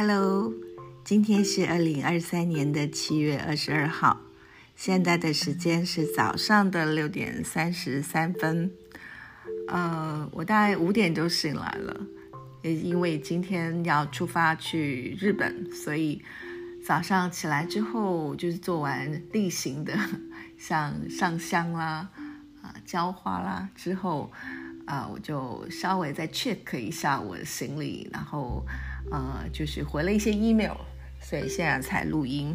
Hello，今天是二零二三年的七月二十二号，现在的时间是早上的六点三十三分。呃，我大概五点就醒来了，也因为今天要出发去日本，所以早上起来之后就是做完例行的，像上香啦、啊浇花啦之后，啊我就稍微再 check 一下我的行李，然后呃就是回了一些 email，所以现在才录音。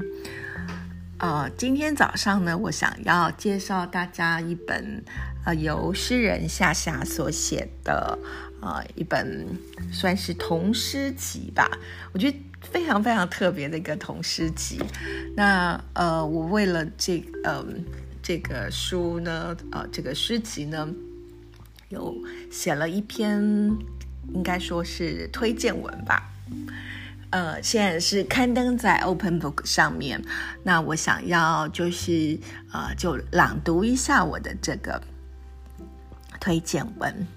呃，今天早上呢，我想要介绍大家一本呃由诗人夏夏所写的呃一本算是童诗集吧，我觉得非常非常特别的一个童诗集。那呃，我为了这呃这个书呢，呃这个诗集呢，有写了一篇应该说是推荐文吧。呃，现在是刊登在 Open Book 上面。那我想要就是呃，就朗读一下我的这个推荐文。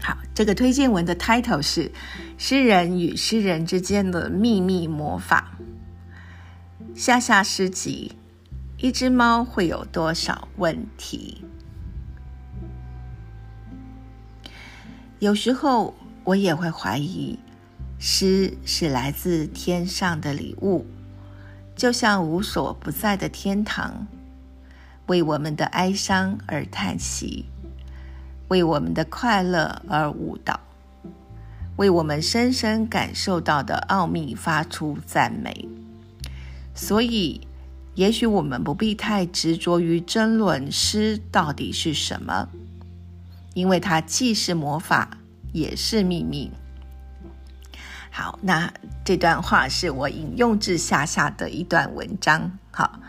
好，这个推荐文的 title 是《诗人与诗人之间的秘密魔法》。下下诗集：一只猫会有多少问题？有时候我也会怀疑，诗是来自天上的礼物，就像无所不在的天堂，为我们的哀伤而叹息，为我们的快乐而舞蹈，为我们深深感受到的奥秘发出赞美。所以，也许我们不必太执着于争论诗到底是什么。因为它既是魔法，也是秘密。好，那这段话是我引用至夏夏的一段文章。好，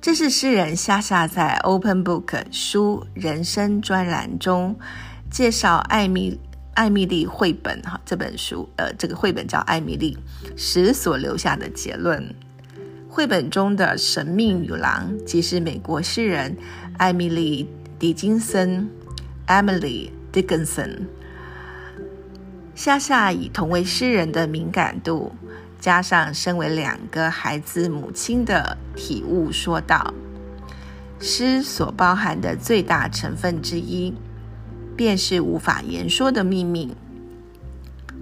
这是诗人夏夏在 Open Book 书人生专栏中介绍艾米艾米丽绘本哈这本书，呃，这个绘本叫《艾米丽》时所留下的结论。绘本中的神秘女郎，即是美国诗人艾米丽·狄金森。Emily Dickinson，夏夏以同为诗人的敏感度，加上身为两个孩子母亲的体悟，说道：“诗所包含的最大成分之一，便是无法言说的秘密。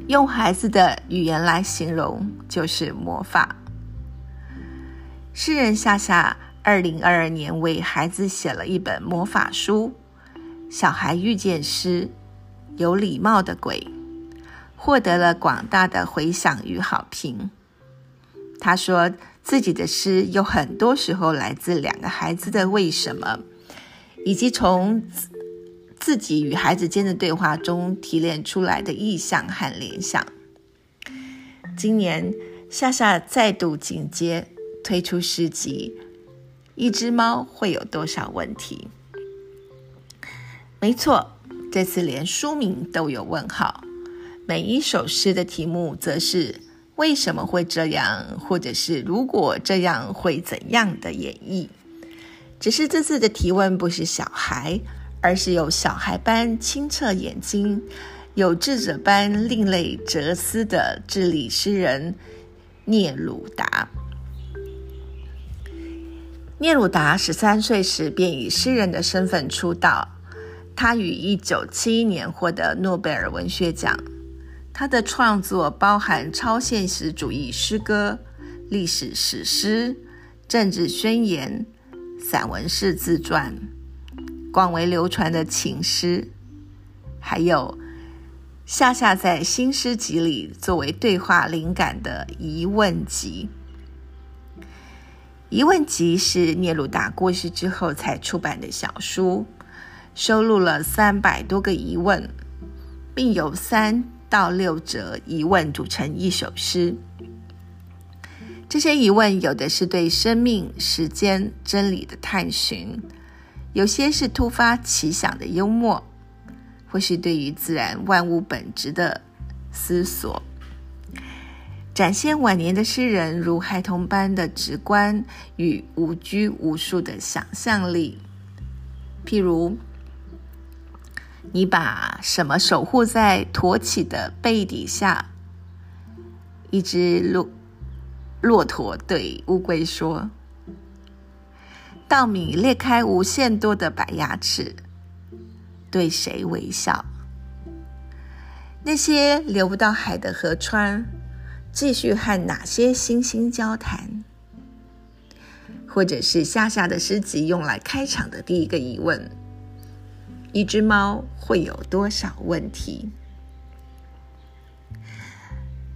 用孩子的语言来形容，就是魔法。”诗人夏夏二零二二年为孩子写了一本魔法书。小孩遇见诗，有礼貌的鬼，获得了广大的回响与好评。他说自己的诗有很多时候来自两个孩子的为什么，以及从自己与孩子间的对话中提炼出来的意象和联想。今年夏夏再度进阶，推出诗集《一只猫会有多少问题》。没错，这次连书名都有问号。每一首诗的题目则是“为什么会这样”或者是“如果这样会怎样的”演绎。只是这次的提问不是小孩，而是有小孩般清澈眼睛、有智者般另类哲思的智利诗人聂鲁达。聂鲁达十三岁时便以诗人的身份出道。他于一九七一年获得诺贝尔文学奖。他的创作包含超现实主义诗歌、历史史诗、政治宣言、散文式自传、广为流传的情诗，还有夏夏在新诗集里作为对话灵感的疑问集。疑问集是聂鲁达过世之后才出版的小书。收录了三百多个疑问，并由三到六则疑问组成一首诗。这些疑问有的是对生命、时间、真理的探寻，有些是突发奇想的幽默，或是对于自然万物本质的思索，展现晚年的诗人如孩童般的直观与无拘无束的想象力。譬如。你把什么守护在驼起的背底下？一只骆骆驼对乌龟说：“稻米裂开无限多的白牙齿，对谁微笑？那些流不到海的河川，继续和哪些星星交谈？或者是夏夏的诗集用来开场的第一个疑问？一只猫会有多少问题？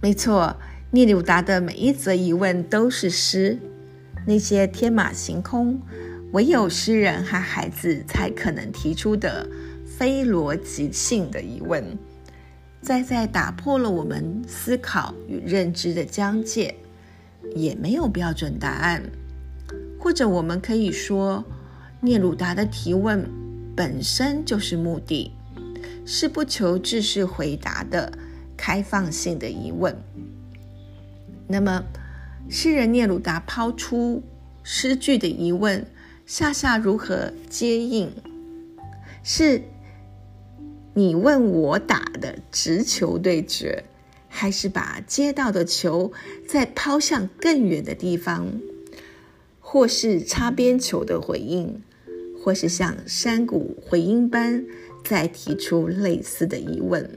没错。”聂鲁达的每一则疑问都是诗，那些天马行空、唯有诗人和孩子才可能提出的非逻辑性的疑问，再再打破了我们思考与认知的疆界，也没有标准答案。或者我们可以说，聂鲁达的提问本身就是目的，是不求知识回答的开放性的疑问。那么，诗人聂鲁达抛出诗句的疑问，夏夏如何接应？是你问我答的直球对决，还是把接到的球再抛向更远的地方？或是擦边球的回应，或是像山谷回音般再提出类似的疑问？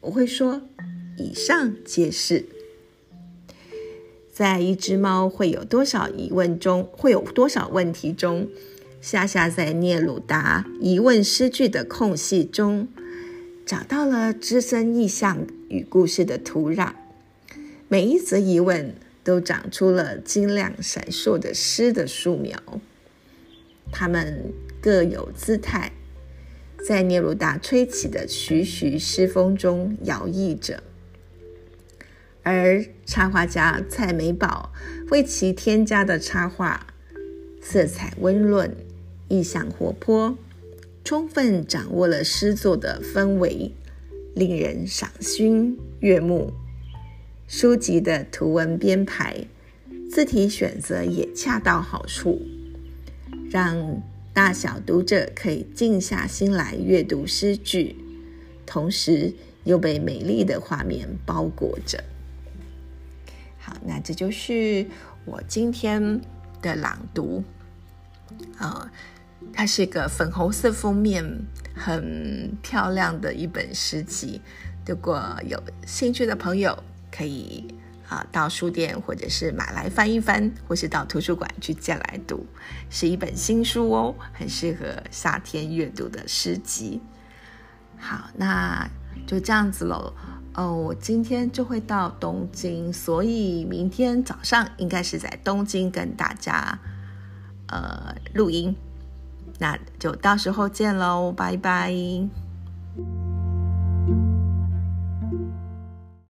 我会说，以上皆是。在一只猫会有多少疑问中，会有多少问题中，夏夏在聂鲁达疑问诗句的空隙中，找到了滋生意象与故事的土壤。每一则疑问都长出了晶亮闪烁的诗的树苗，它们各有姿态，在聂鲁达吹起的徐徐诗风中摇曳着。而插画家蔡美宝为其添加的插画，色彩温润，意象活泼，充分掌握了诗作的氛围，令人赏心悦目。书籍的图文编排、字体选择也恰到好处，让大小读者可以静下心来阅读诗句，同时又被美丽的画面包裹着。好，那这就是我今天的朗读。啊，它是一个粉红色封面、很漂亮的一本诗集。如果有兴趣的朋友，可以啊到书店或者是买来翻一翻，或是到图书馆去借来读。是一本新书哦，很适合夏天阅读的诗集。好，那就这样子喽。哦，我今天就会到东京，所以明天早上应该是在东京跟大家呃录音，那就到时候见喽，拜拜。